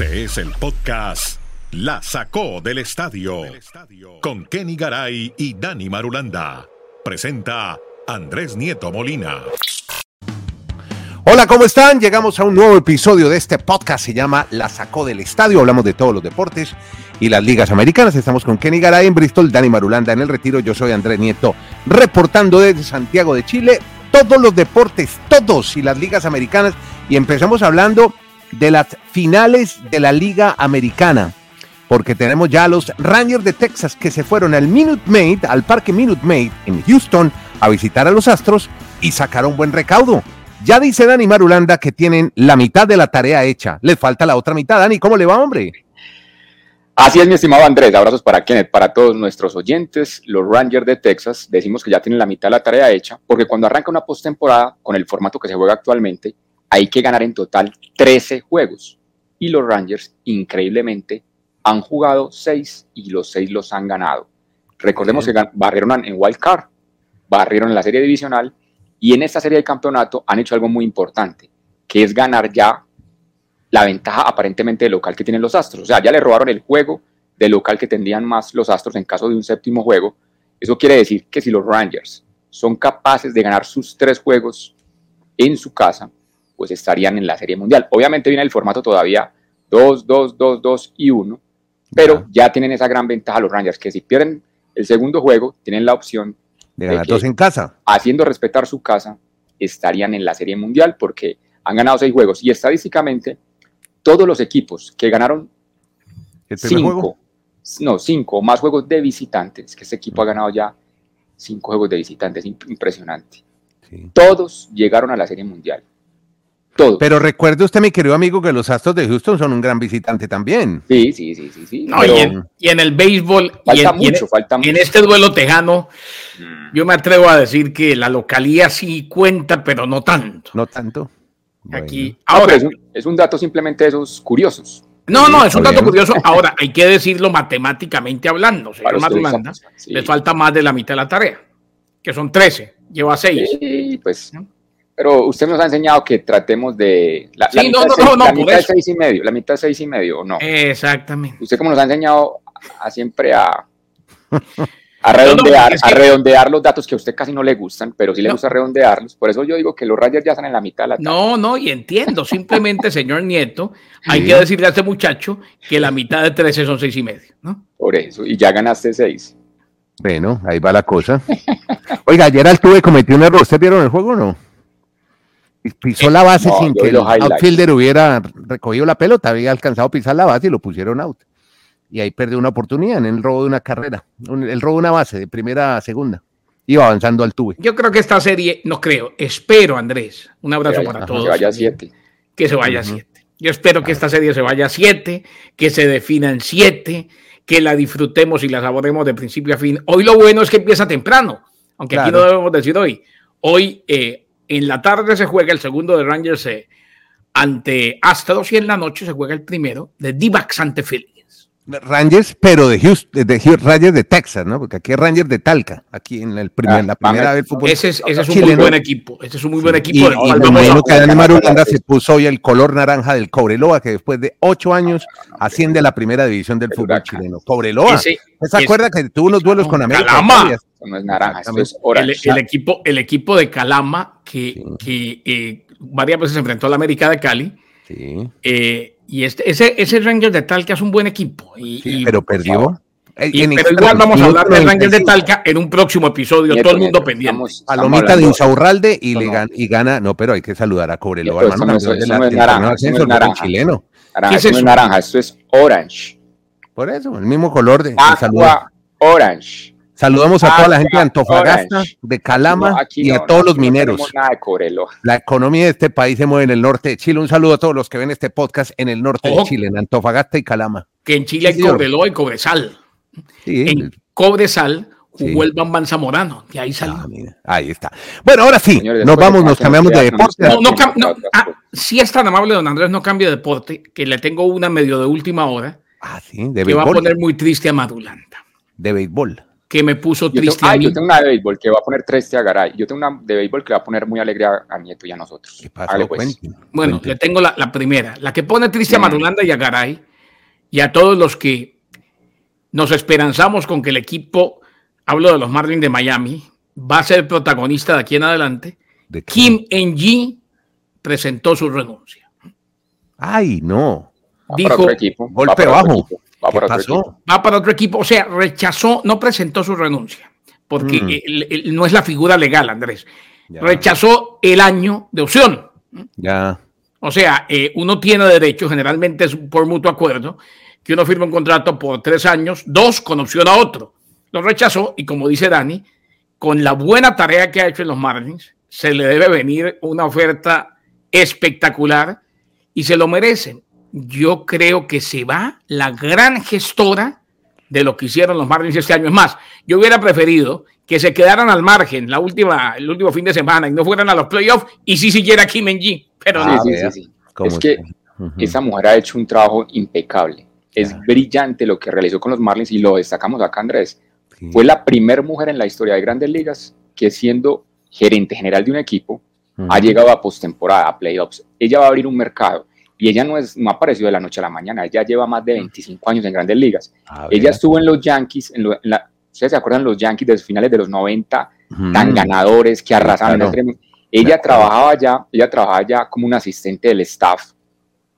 Este es el podcast La Sacó del Estadio con Kenny Garay y Dani Marulanda. Presenta Andrés Nieto Molina. Hola, ¿cómo están? Llegamos a un nuevo episodio de este podcast. Se llama La Sacó del Estadio. Hablamos de todos los deportes y las ligas americanas. Estamos con Kenny Garay en Bristol, Dani Marulanda en el Retiro. Yo soy Andrés Nieto, reportando desde Santiago de Chile todos los deportes, todos y las ligas americanas. Y empezamos hablando de las finales de la Liga Americana, porque tenemos ya a los Rangers de Texas que se fueron al Minute Maid, al Parque Minute Maid en Houston, a visitar a los Astros y sacaron buen recaudo. Ya dice Dani Marulanda que tienen la mitad de la tarea hecha. Les falta la otra mitad. Dani, ¿cómo le va, hombre? Así es, mi estimado Andrés. Abrazos para Kenneth, para todos nuestros oyentes. Los Rangers de Texas decimos que ya tienen la mitad de la tarea hecha, porque cuando arranca una postemporada con el formato que se juega actualmente, hay que ganar en total 13 juegos. Y los Rangers, increíblemente, han jugado 6 y los 6 los han ganado. Recordemos que barrieron en Wild Card, barrieron en la serie divisional y en esta serie de campeonato han hecho algo muy importante, que es ganar ya la ventaja aparentemente local que tienen los Astros. O sea, ya le robaron el juego de local que tendrían más los Astros en caso de un séptimo juego. Eso quiere decir que si los Rangers son capaces de ganar sus tres juegos en su casa, pues estarían en la Serie Mundial. Obviamente viene el formato todavía 2, 2, 2, 2 y 1, pero ya tienen esa gran ventaja los Rangers, que si pierden el segundo juego, tienen la opción de ganar dos en casa. Haciendo respetar su casa, estarían en la Serie Mundial porque han ganado seis juegos y estadísticamente todos los equipos que ganaron cinco, no, cinco o más juegos de visitantes, que este equipo ha ganado ya cinco juegos de visitantes, impresionante. Todos llegaron a la Serie Mundial. Pero recuerde usted, mi querido amigo, que los Astros de Houston son un gran visitante también. Sí, sí, sí, sí. sí. y, en, el béisbol, falta y, mucho, falta en este duelo tejano, mm. yo me atrevo a decir que la localía sí cuenta, pero no tanto. No tanto. Aquí, ahora. es, un, dato simplemente de esos curiosos. No, no, es un dato curioso. Ahora, hay que decirlo matemáticamente hablando. Señor les falta más de la mitad de la tarea, que son 13, lleva 6. Sí, pues. Pero usted nos ha enseñado que tratemos de. La, sí, no, no, no, la mitad de seis y medio, la mitad de seis y medio, ¿o no? Exactamente. Usted, como nos ha enseñado a siempre a. A redondear, a redondear los datos que a usted casi no le gustan, pero sí le gusta redondearlos. Por eso yo digo que los Rangers ya están en la mitad de la No, no, y entiendo. Simplemente, señor Nieto, hay que decirle a este muchacho que la mitad de 13 son seis y medio, ¿no? Por eso, y ya ganaste seis. Bueno, ahí va la cosa. Oiga, ayer Altuve cometió un error. ¿Ustedes vieron el juego o no? Pisó la base sin que el outfielder hubiera recogido la pelota, había alcanzado a pisar la base y lo pusieron out. Y ahí perdió una oportunidad en el robo de una carrera, el robo de una base de primera a segunda. Iba avanzando al tuve. Yo creo que esta serie, no creo, espero, Andrés, un abrazo para todos. Que vaya a siete. Que se vaya a siete. Yo espero que esta serie se vaya a siete, que se defina en siete, que la disfrutemos y la saboremos de principio a fin. Hoy lo bueno es que empieza temprano, aunque aquí no debemos decir hoy. Hoy eh, en la tarde se juega el segundo de Rangers eh, ante Astros y en la noche se juega el primero de D-Backs ante Phillies. Rangers, pero de Houston, de, Rangers de Texas, ¿no? Porque aquí es Rangers de Talca, aquí en el primer, ah, la primera vez fútbol. Ese es, ese es un muy buen equipo, ese es un muy buen equipo. Y, y me que Dani Marulanda se puso hoy el color naranja del Cobreloa, que después de ocho años asciende a la primera división del fútbol chileno. Cobreloa. ¿Se acuerda que tuvo unos duelos con América? Calama. No es naranja, es el, equipo, el equipo de Calama, que, que eh, varias veces se enfrentó a la América de Cali. Sí. Eh, y este, ese, ese Rangers de Talca es un buen equipo. Y, pero perdió. pero igual vamos a hablar del Rangers de Talca en un próximo episodio, todo el mundo pendiente. Palomita de Insaurralde y, le gana, y gana, no, pero hay que saludar a Cobreloa, hermano. no, es, naranja, no es naranja. Chileno. Naranja, no es naranja, esto es orange. Por eso, el mismo color de, Aqua orange. Saludamos a toda la gente de Antofagasta, de Calama y a todos los mineros. La economía de este país se mueve en el norte de Chile. Un saludo a todos los que ven este podcast en el norte de Chile, en Antofagasta y Calama. Que en Chile hay Cobreloa y Cobresal. en Cobresal jugó el Bambán Zamorano, y ahí salió. Ah, ahí está. Bueno, ahora sí, nos vamos, nos cambiamos de deporte. Ah, si es tan amable, don Andrés, no cambie de deporte, que le tengo una medio de última hora. Ah, sí, de que va a poner muy triste a Madulanda. De béisbol. Que me puso yo triste. Tengo, yo tengo una de béisbol que va a poner triste a Garay. Yo tengo una de béisbol que va a poner muy alegre a, Nieto y a nosotros. ¿Qué pasa? Pues. Bueno, le tengo la, la, primera. La que pone triste a Marulanda y a Garay y a todos los que nos esperanzamos con que el equipo, hablo de los Marlins de Miami, va a ser protagonista de aquí en adelante. Kim En-ji presentó su renuncia. Ay, no. Dijo, equipo. golpe bajo. Va para, otro equipo. va para otro equipo. O sea, rechazó, no presentó su renuncia, porque mm. no es la figura legal, Andrés. Rechazó el año de opción. Ya. O sea, eh, uno tiene derecho, generalmente es por mutuo acuerdo, que uno firma un contrato por tres años, dos con opción a otro. Lo rechazó y como dice Dani, con la buena tarea que ha hecho en los Marlins, se le debe venir una oferta espectacular y se lo merecen. Yo creo que se va la gran gestora de lo que hicieron los Marlins este año. Es más, yo hubiera preferido que se quedaran al margen la última, el último fin de semana y no fueran a los playoffs y sí siguiera Kim G. Pero no. Sí, sí, sí. Es que esa mujer ha hecho un trabajo impecable. Es brillante lo que realizó con los Marlins y lo destacamos acá, Andrés. Fue la primera mujer en la historia de grandes ligas que siendo gerente general de un equipo ha llegado a postemporada, a playoffs. Ella va a abrir un mercado y ella no, es, no ha aparecido de la noche a la mañana, ella lleva más de 25 años en grandes ligas. ella estuvo en los Yankees, en, la, ¿ustedes se acuerdan los Yankees de los finales de los 90, tan ganadores que arrasaron? Ella trabajaba ya, ella trabajaba ya como un asistente del staff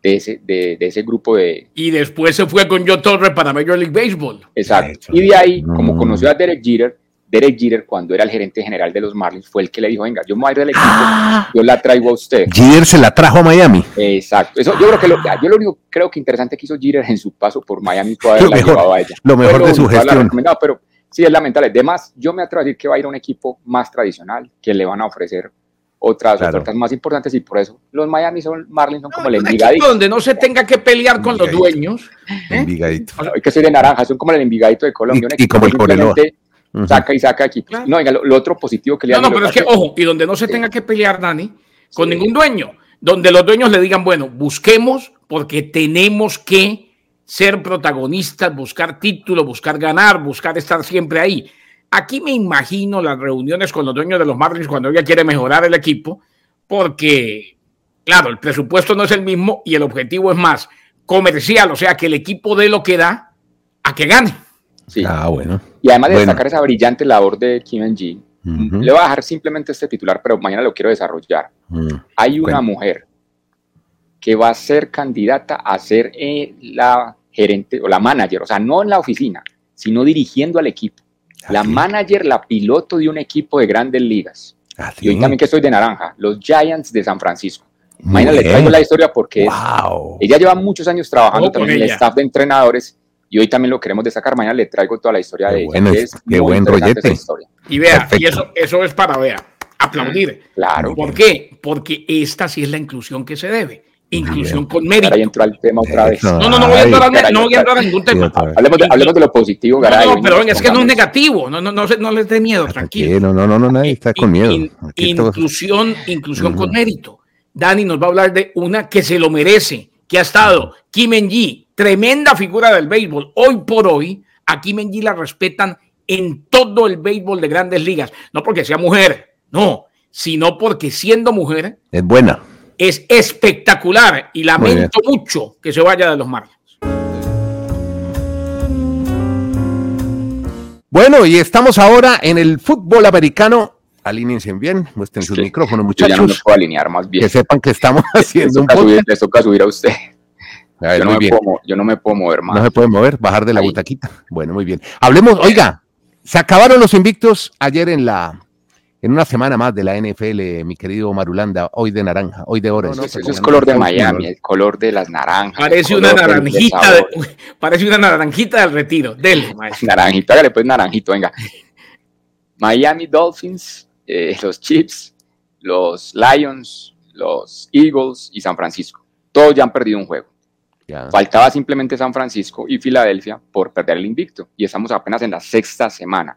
de ese, de, de, ese grupo de... Y después se fue con Joe Torre para Major League Baseball. Exacto. Y de ahí, como conoció a Derek Jeter, Derek Jeter, cuando era el gerente general de los Marlins, fue el que le dijo, venga, yo me voy a ir del equipo, ah. yo la traigo a usted. Jeter se la trajo a Miami. Exacto. Eso, yo creo que lo, yo lo único creo que interesante que hizo Jeter en su paso por Miami fue haberla mejor, llevado a ella. Lo mejor de su gestión. Pero sí, es lamentable. Además, yo me atrevo a decir que va a ir a un equipo más tradicional, que le van a ofrecer otras ofertas más importantes y por eso los Miami son Marlins son como el envigadito. donde no se tenga que pelear con los dueños. ¿eh? Envigadito. hay que ser de naranja, son como el envigadito de Colombia. Y, y como el Saca y saca aquí. No, venga, lo, otro positivo que le No, no, pero es que, ojo, y donde no se tenga que pelear, Dani, con ningún dueño, donde los dueños le digan, bueno, busquemos porque tenemos que ser protagonistas, buscar título, buscar ganar, buscar estar siempre ahí. Aquí me imagino las reuniones con los dueños de los Marlins cuando ella quiere mejorar el equipo, porque, claro, el presupuesto no es el mismo y el objetivo es más comercial, o sea, que el equipo dé lo que da a que gane. Sí. Ah, bueno. Y además de destacar esa brillante labor de Kim G, le voy a dejar simplemente este titular, pero mañana lo quiero desarrollar. Hay una mujer que va a ser candidata a ser eh, la gerente o la manager, o sea, no en la oficina, sino dirigiendo al equipo la manager, la piloto de un equipo de grandes ligas. y hoy también que estoy de naranja, los Giants de San Francisco. Mañana le traigo la historia porque ella lleva muchos años trabajando también en el staff de entrenadores y hoy también lo queremos destacar. Mañana le traigo toda la historia de ella. es qué buen rollete. Y vea, y eso, eso es para, vea, aplaudir. Claro. ¿Por qué? Porque esta sí es la inclusión que se debe inclusión con mérito. Ahí entró al tema otra vez. No, no, no voy a entrar, a, no voy a, entrar a ningún tema. Hablemos de, hablemos de lo positivo, Garay. No, no, pero venga, es que no es negativo. No, no, no, no les dé miedo, tranquilo. No, no, no, no, nadie está con miedo. inclusión, inclusión con mérito. Dani nos va a hablar de una que se lo merece, que ha estado Kim En-ji, tremenda figura del béisbol. Hoy por hoy, a Kim En-ji la respetan en todo el béisbol de grandes ligas. No porque sea mujer, no, sino porque siendo mujer. Es buena es espectacular y lamento mucho que se vaya de los Marlins. Bueno, y estamos ahora en el fútbol americano. Alínense bien, muestren sus micrófonos, muchachos. Yo ya no me puedo alinear más bien. Que sepan que estamos haciendo un podcast. les toca subir a usted. Yo, no puedo, yo, no me puedo, mover más. No se puede mover, bajar de la butaquita. Bueno, muy bien. Hablemos, oiga, se acabaron los invictos ayer en la en una semana más de la NFL, mi querido Marulanda, hoy de naranja, hoy de oro. eso es color de Miami, el color de las naranjas. Parece una naranjita, parece una naranjita del retiro. Del naranjita, hágale pues naranjito, venga. Miami Dolphins, eh, los Chiefs, los Lions, los Eagles y San Francisco. Todos ya han perdido un juego. Faltaba simplemente San Francisco y Filadelfia por perder el invicto. Y estamos apenas en la sexta semana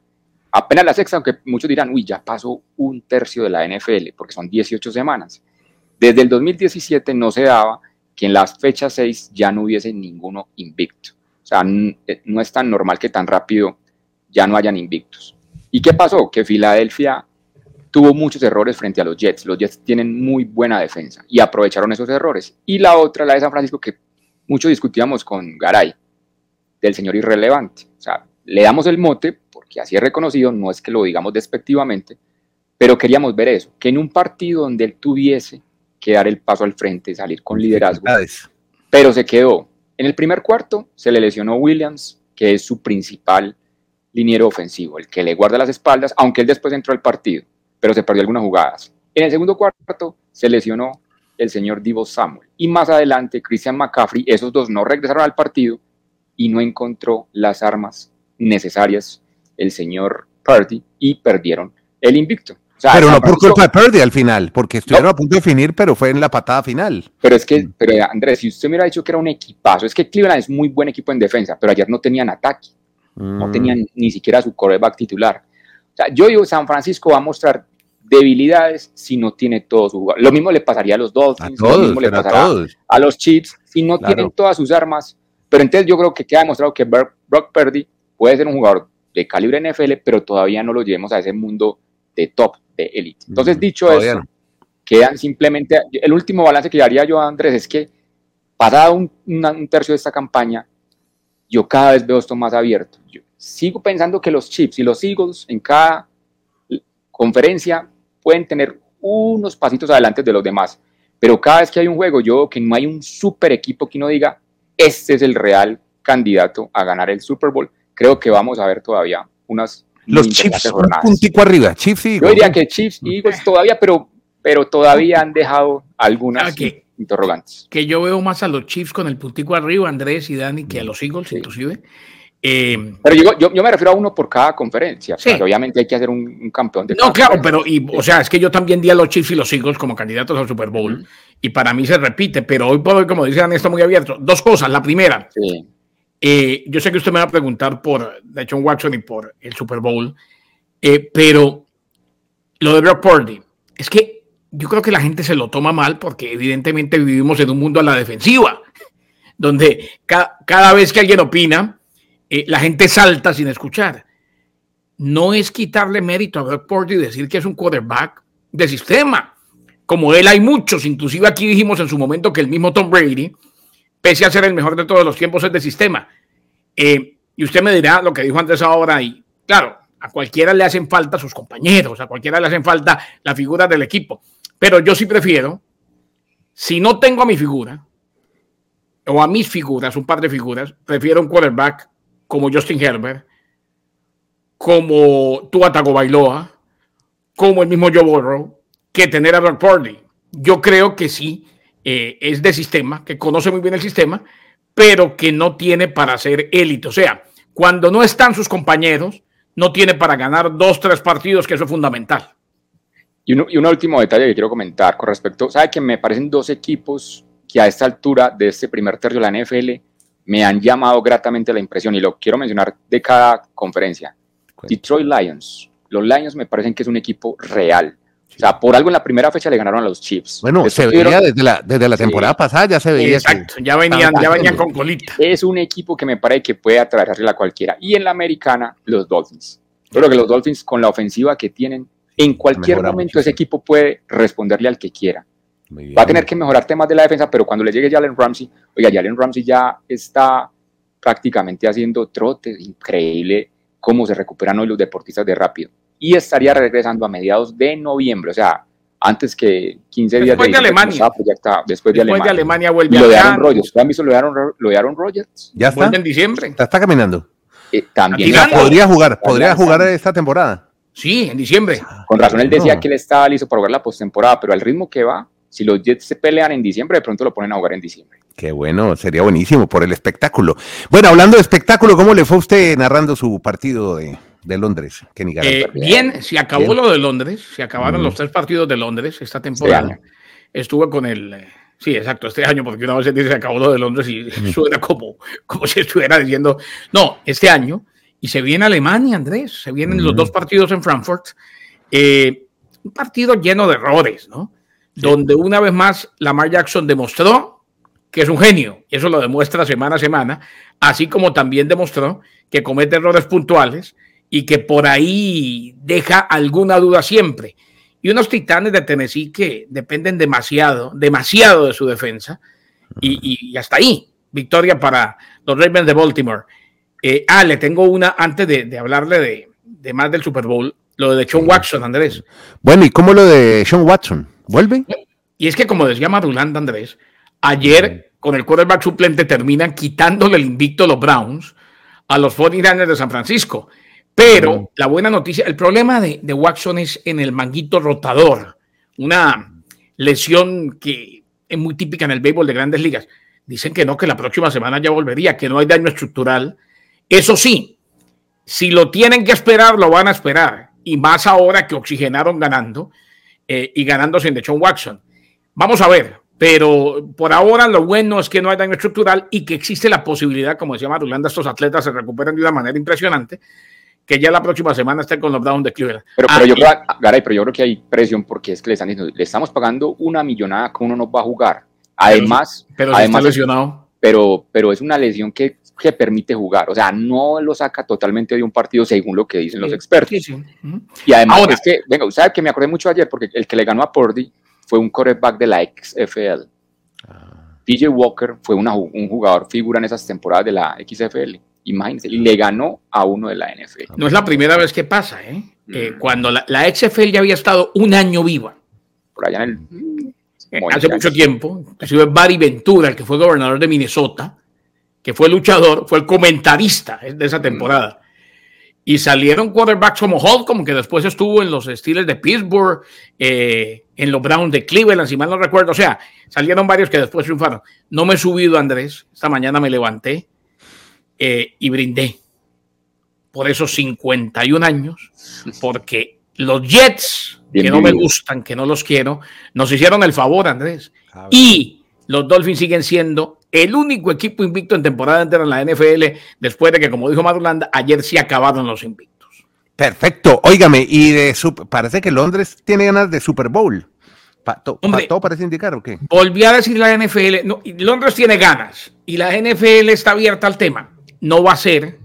apenas la sexta, aunque muchos dirán, uy, ya pasó un tercio de la NFL, porque son 18 semanas. Desde el 2017 no se daba que en las fechas 6 ya no hubiese ninguno invicto. O sea, eh, no es tan normal que tan rápido ya no hayan invictos. ¿Y qué pasó? Que Filadelfia tuvo muchos errores frente a los Jets. Los Jets tienen muy buena defensa y aprovecharon esos errores. Y la otra, la de San Francisco, que mucho discutíamos con Garay, del señor irrelevante. O sea, le damos el mote, porque así es reconocido, no es que lo digamos despectivamente, pero queríamos ver eso, que en un partido donde él tuviese que dar el paso al frente, salir con liderazgo, pero se quedó. En el primer cuarto se le lesionó Williams, que es su principal liniero ofensivo, el que le guarda las espaldas, aunque él después entró al partido, pero se perdió algunas jugadas. En el segundo cuarto se lesionó el señor Divo Samuel. Y más adelante, Christian McCaffrey, esos dos no regresaron al partido y no encontró las armas necesarias el señor Purdy y perdieron el invicto. pero no por culpa de Purdy al final, porque estuvieron a punto de definir, pero fue en la patada final. Pero es que, mm. pero Andrés, si usted me hubiera dicho que era un equipazo, es que Cleveland es muy buen equipo en defensa, pero ayer no tenían ataque, no mm. tenían ni siquiera su coreback titular. O sea, yo digo, San Francisco va a mostrar debilidades si no tiene todos sus Lo mismo le pasaría a los Dolphins, lo mismo le pasará a, los Chiefs si no tienen todas sus armas. Pero entonces yo creo que queda demostrado que Brock Purdy puede ser un jugador de calibre NFL, pero todavía no lo llevemos a ese mundo de top, de élite. Entonces, dicho eso, quedan simplemente. El último balance que daría yo a Andrés es que, pasado un, un tercio de esta campaña, yo cada vez veo esto más abierto. Yo sigo pensando que los Chiefs y los Eagles en cada conferencia pueden tener unos pasitos adelante de los demás. Pero cada vez que hay un juego, yo que no hay un super equipo que no diga, este es el real candidato a ganar el Super Bowl, creo que vamos a ver todavía unas los Chiefs un puntico arriba, Chiefs y Yo diría que Chiefs y Eagles todavía, pero, pero todavía han dejado algunas interrogantes. Que yo veo más a los Chiefs con el puntico arriba, Andrés y Dani, que a los Eagles inclusive. Eh, pero yo, yo, yo, me refiero a uno por cada conferencia, sí. obviamente hay que hacer un, campeón de No, claro, pero y, o sea, es que yo también di a los Chiefs y los Eagles como candidatos al Super Bowl y para mí se repite, pero hoy por hoy, como dicen, está muy abierto. Dos cosas. La primera, eh, yo sé que usted me va a preguntar por John Watson y por el Super Bowl, eh, pero lo de Brock Purdy, es que yo creo que la gente se lo toma mal porque evidentemente vivimos en un mundo a la defensiva, donde cada vez que alguien opina, eh, la gente salta sin escuchar. No es quitarle mérito a Brock Purdy y decir que es un quarterback de sistema. Como él hay muchos, inclusive aquí dijimos en su momento que el mismo Tom Brady, pese a ser el mejor de todos los tiempos, es de sistema. Eh, y usted me dirá lo que dijo antes ahora, y claro, a cualquiera le hacen falta sus compañeros, a cualquiera le hacen falta la figura del equipo. Pero yo sí prefiero, si no tengo a mi figura, o a mis figuras, un par de figuras, prefiero un quarterback como Justin Herbert, como Tua Bailoa, como el mismo Joe Burrow, que tener a Brock Purdy. Yo creo que sí, eh, es de sistema, que conoce muy bien el sistema, pero que no tiene para ser élite. O sea, cuando no están sus compañeros, no tiene para ganar dos, tres partidos, que eso es fundamental. Y, y un último detalle que quiero comentar con respecto, ¿sabe que me parecen dos equipos que a esta altura de este primer tercio de la NFL me han llamado gratamente la impresión y lo quiero mencionar de cada conferencia. Detroit Lions. Los Lions me parecen que es un equipo real. O sea, por algo en la primera fecha le ganaron a los Chiefs. Bueno, se veía desde la, desde la temporada pasada, ya se veía. Exacto, ya venían, ya venían con colita. Es un equipo que me parece que puede atravesarle a cualquiera. Y en la americana, los Dolphins. Yo creo que los Dolphins, con la ofensiva que tienen, en cualquier momento ese equipo puede responderle al que quiera. Va a tener que mejorar temas de la defensa, pero cuando le llegue Jalen Ramsey, oiga, Jalen Ramsey ya está prácticamente haciendo trotes, increíble cómo se recuperan hoy los deportistas de rápido. Y estaría regresando a mediados de noviembre, o sea, antes que 15 días después de, Alemania. Pues ya está, después, de Alemania. de Alemania vuelve lo de Aaron Rodgers. ¿Lo han visto lo de Aaron, Rodgers? Ya está. en diciembre. Está, está caminando. Eh, también. podría jugar, podría jugar esta temporada. Sí, en diciembre. Con razón él decía que él estaba listo para jugar la postemporada, pero al ritmo que va, si los Jets se pelean en diciembre, de pronto lo ponen a jugar en diciembre. Qué bueno, sería buenísimo por el espectáculo. Bueno, hablando de espectáculo, ¿cómo le fue usted narrando su partido de, Londres, Kenny eh, bien, se acabó lo de Londres, se acabaron los tres partidos de Londres esta temporada. Estuve con el... Eh, sí, exacto, este año, porque una vez se dice se acabó lo de Londres y suena como, como si estuviera diciendo, no, este año, y se viene Alemania, Andrés, se vienen los dos partidos en Frankfurt, eh, un partido lleno de errores, ¿no? Donde una vez más Lamar Jackson demostró que es un genio, y eso lo demuestra semana a semana, así como también demostró que comete errores puntuales y que por ahí deja alguna duda siempre. Y unos titanes de Tennessee que dependen demasiado, demasiado de su defensa. Y, hasta ahí, victoria para los Ravens de Baltimore. Eh, ah, le tengo una antes de, hablarle de, de, más del Super Bowl, lo de Sean Watson, Andrés. Bueno, ¿y cómo lo de Sean Watson? ¿Vuelve? Y es que, como decía Madulanda Andrés, ayer con el quarterback suplente terminan quitándole el invicto a los Browns a los 49ers de San Francisco. Pero la buena noticia, el problema de, de, Watson es en el manguito rotador, una lesión que es muy típica en el béisbol de grandes ligas. Dicen que no, que la próxima semana ya volvería, que no hay daño estructural. Eso sí, si lo tienen que esperar, lo van a esperar. Y más ahora que oxigenaron ganando eh, y ganando sin de John Watson. Vamos a ver, pero por ahora lo bueno es que no hay daño estructural y que existe la posibilidad, como decía Marulanda, estos atletas se recuperan de una manera impresionante, que ya la próxima semana estén con los Browns de Cleveland. Pero, pero, yo creo, Garay, pero yo creo que hay presión porque es que le están diciendo, le estamos pagando una millonada que uno no va a jugar. Además, pero, además lesionado. Pero, pero es una lesión que, que, permite jugar. O sea, no lo saca totalmente de un partido según lo que dicen los expertos. Y además es que, venga, ¿sabe que me acordé mucho ayer? Porque el que le ganó a Pordy fue un quarterback de la XFL. Ah. PJ Walker fue una, un jugador figura en esas temporadas de la XFL. Imagínense, y le ganó a uno de la NFL. No es la primera vez que pasa, ¿eh? Mm. cuando la, XFL ya había estado un año viva. Por allá en el. Eh, hace mucho tiempo. Inclusive Barry Ventura, el que fue gobernador de Minnesota, que fue luchador, fue el comentarista de esa temporada. Y salieron quarterbacks como Hall, como que después estuvo en los Steelers de Pittsburgh, eh, en los Browns de Cleveland, si mal no recuerdo. O sea, salieron varios que después triunfaron. No me he subido, Andrés. Esta mañana me levanté eh, y brindé por esos 51 años, porque los Jets, que no me gustan, que no los quiero, nos hicieron el favor, Andrés. Y los Dolphins siguen siendo el único equipo invicto en temporada entera en la NFL, después de que, como dijo Madulanda, ayer sí acabaron los invictos. Perfecto. Óigame, y de parece que Londres tiene ganas de Super Bowl. ¿Todo parece indicar o qué? Volví a decir la NFL. No, Londres tiene ganas y la NFL está abierta al tema. No va a ser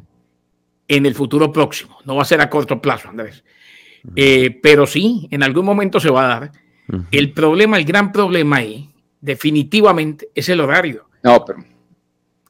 en el futuro próximo, no va a ser a corto plazo, Andrés. Eh, pero sí, en algún momento se va a dar. El problema, el gran problema ahí, definitivamente, es el horario. No, pero.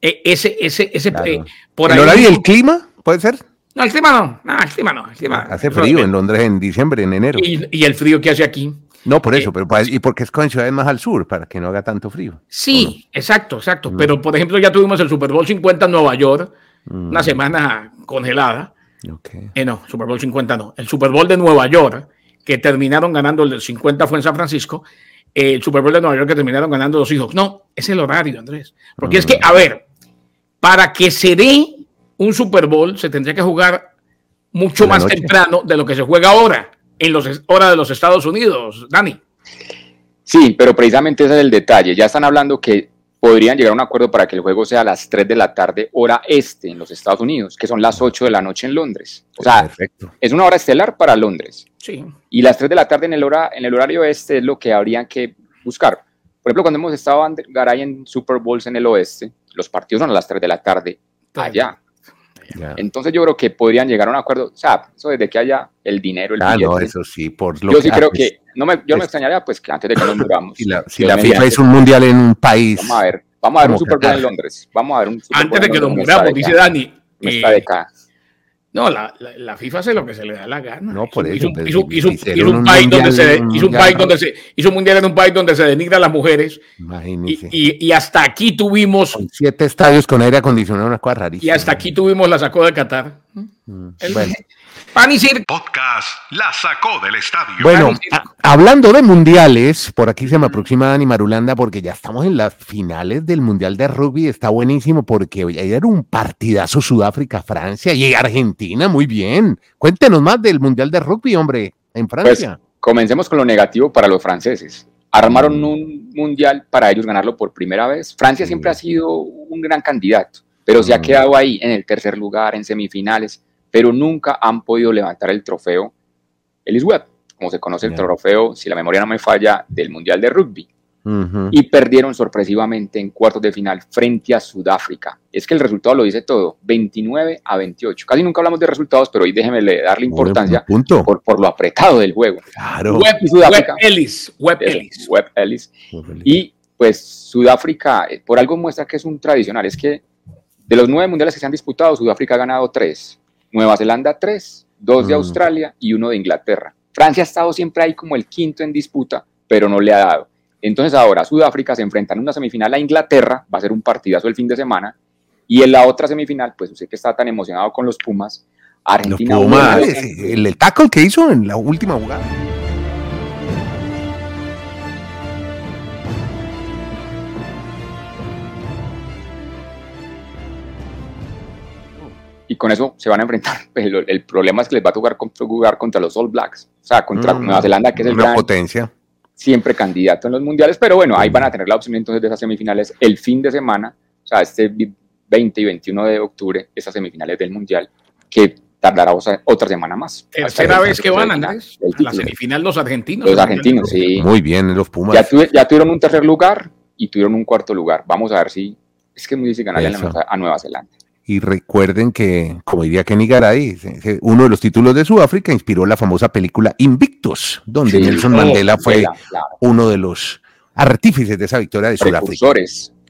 E, ese, ese, ese, eh, por ¿El horario y el clima? ¿Puede ser? No, el clima no. No, el clima no. El clima, hace frío en Londres en diciembre, en enero. Y, el frío que hace aquí. No, por eso, eh, pero y porque es con ciudades más al sur, para que no haga tanto frío. Sí, exacto, exacto. Pero, por ejemplo, ya tuvimos el Super Bowl 50 en Nueva York, una mm. semana congelada. Okay. Eh, no, Super Bowl 50 no. El Super Bowl de Nueva York, que terminaron ganando el 50 fue en San Francisco, el Super Bowl de Nueva York que terminaron ganando los hijos. No, es el horario, Andrés. Porque es que, a ver, para que se dé un Super Bowl se tendría que jugar mucho más temprano de lo que se juega ahora, en los horas de los Estados Unidos, Dani. Sí, pero precisamente ese es el detalle. Ya están hablando que podrían llegar a un acuerdo para que el juego sea a las 3 de la tarde, hora este, en los Estados Unidos, que son las 8 de la noche en Londres. O sea, es una hora estelar para Londres. Sí. Y las 3 de la tarde en el, hora, en el horario este es lo que habrían que buscar. Por ejemplo, cuando hemos estado Garay en Super Bowls en el oeste, los partidos son a las 3 de la tarde allá. Entonces yo creo que podrían llegar a un acuerdo, o sea, eso desde que haya el dinero, el ah, no, eso sí, por lo Yo sí creo que, no me, yo no me extrañaría pues que antes de que nos muramos. si la, si la FIFA es un mundial en un país. Vamos a ver, vamos a ver un Super Bowl en Londres. Vamos a ver un Super Antes de que nos muramos, dice Dani. No está de acá. No, la, la, FIFA hace lo que se le da la gana. No, por eso. Hizo, un país donde se, hizo un país donde se hizo un mundial en un país donde se denigra a las mujeres. Imagínese. Y, y, hasta aquí tuvimos siete estadios con aire acondicionado, una cosa rarísima. Y hasta aquí tuvimos la sacó de Qatar. Mm, bueno. Pan y Podcast la sacó del estadio. Bueno, hablando de mundiales, por aquí se me aproxima Dani Marulanda porque ya estamos en las finales del Mundial de Rugby. Está buenísimo porque ayer era un partidazo Sudáfrica-Francia y Argentina, muy bien. Cuéntenos más del Mundial de Rugby, hombre, en pues, Francia. comencemos con lo negativo para los franceses. Armaron mm. un mundial para ellos ganarlo por primera vez. Francia siempre ha sido un gran candidato, pero se ha mm. quedado ahí en el tercer lugar, en semifinales pero nunca han podido levantar el trofeo Ellis Webb, como se conoce el trofeo, si la memoria no me falla, del Mundial de Rugby. y perdieron sorpresivamente en cuartos de final frente a Sudáfrica. Es que el resultado lo dice todo, 29 a 28. Casi nunca hablamos de resultados, pero hoy déjeme darle importancia por, por, lo apretado del juego. Claro. Web, Sudáfrica, Ellis. Web Ellis. Web Ellis. Y pues Sudáfrica, eh, por algo muestra que es un tradicional, es que de los nueve mundiales que se han disputado, Sudáfrica ha ganado tres, Nueva Zelanda tres, dos de mm. Australia y uno de Inglaterra. Francia ha estado siempre ahí como el quinto en disputa, pero no le ha dado. Entonces ahora Sudáfrica se enfrenta en una semifinal a Inglaterra, va a ser un partidazo el fin de semana, y en la otra semifinal, pues usted que está tan emocionado con los Pumas, Argentina. Los Pumas, el, el tackle que hizo en la última jugada. Con eso se van a enfrentar. El, el, problema es que les va a tocar jugar contra los All Blacks, o sea, contra mm, Nueva Zelanda, que es el gran, potencia. siempre candidato en los mundiales, pero bueno, ahí van a tener la opción entonces de esas semifinales el fin de semana, o sea, este 20 y 21 de octubre, esas semifinales del mundial, que tardará otra semana más. Tercera vez que van, a la semifinal los argentinos. Los argentinos, sí. Muy bien, los Pumas. Ya, tuvieron un tercer lugar y tuvieron un cuarto lugar. Vamos a ver si, es que es muy difícil ganarle a Nueva Zelanda. Y recuerden que, como diría Kenny Garay, uno de los títulos de Sudáfrica inspiró la famosa película Invictus, donde Nelson Mandela fue uno de los artífices de esa victoria de Sudáfrica.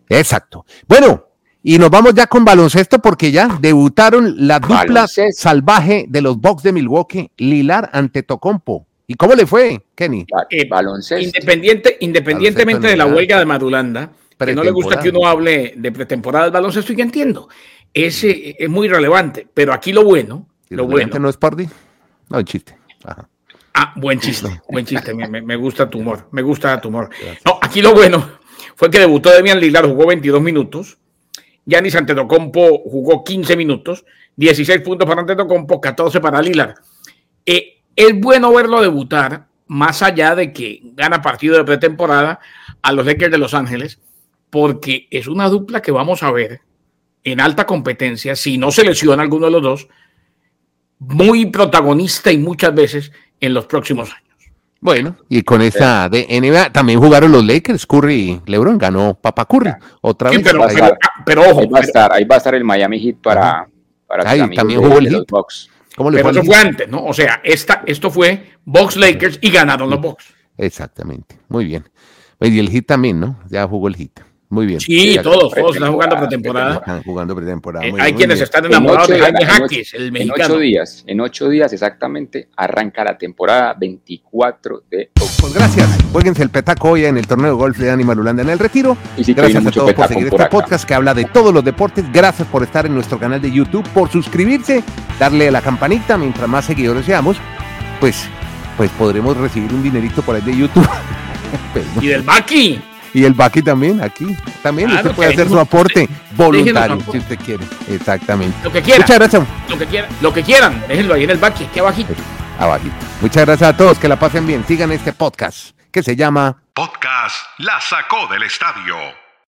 Exacto. Bueno, y nos vamos ya con baloncesto porque ya debutaron la dupla salvaje de los Bucks de Milwaukee, Lilar ante Tocompo. ¿Y cómo le fue, Kenny? Eh, baloncesto. Independiente, independientemente de la huelga de Madulanda, que no le gusta que uno hable de pretemporada del baloncesto, y que entiendo ese es muy relevante. Pero aquí lo bueno. Lo bueno no es Party? No, chiste. Ah, buen chiste, buen chiste. Me, gusta tu humor. Me gusta tu humor. No, aquí lo bueno fue que debutó Demian Lilar, jugó 22 minutos. Yanis Antetokounmpo jugó 15 minutos. 16 puntos para Antetokounmpo, 14 para Lilar. Eh, es bueno verlo debutar, más allá de que gana partido de pretemporada a los Lakers de Los Ángeles, porque es una dupla que vamos a ver en alta competencia, si no se lesiona alguno de los dos, muy protagonista y muchas veces en los próximos años. Bueno, y con esa de NBA también jugaron los Lakers, Curry LeBron ganó Papa Curry otra vez. Pero, ojo, ahí va, a estar, ahí va a estar el Miami Heat para, para ahí, también jugó el Heat. ¿Cómo le pero eso fue antes, ¿no? O sea, esta, esto fue Box Lakers y ganaron los Box. Exactamente, muy bien. Y el Heat también, ¿no? Ya jugó el Heat. Muy bien. Sí, todos, todos están jugando pretemporada. Están jugando pretemporada. Eh, hay quienes están enamorados de Jaime Jaques, el mexicano. En ocho días, en ocho días exactamente, arranca la temporada 24 de Pues gracias. Jueguense el petaco hoy en el torneo de golf de Animal Holanda en el retiro. Y gracias a todos por seguir este podcast que habla de todos los deportes. Gracias por estar en nuestro canal de YouTube, por suscribirse, darle a la campanita. Mientras más seguidores seamos, pues, pues podremos recibir un dinerito por ahí de YouTube. y del Baki. Y el Baki también, aquí. También usted puede hacer su aporte voluntario, si usted quiere. Exactamente. Lo que quieran. Muchas gracias. Lo que quieran, lo que quieran déjenlo ahí en el Baki, aquí abajito. Abajito. Muchas gracias a todos, que la pasen bien. Sigan este podcast que se llama Podcast La Sacó del Estadio.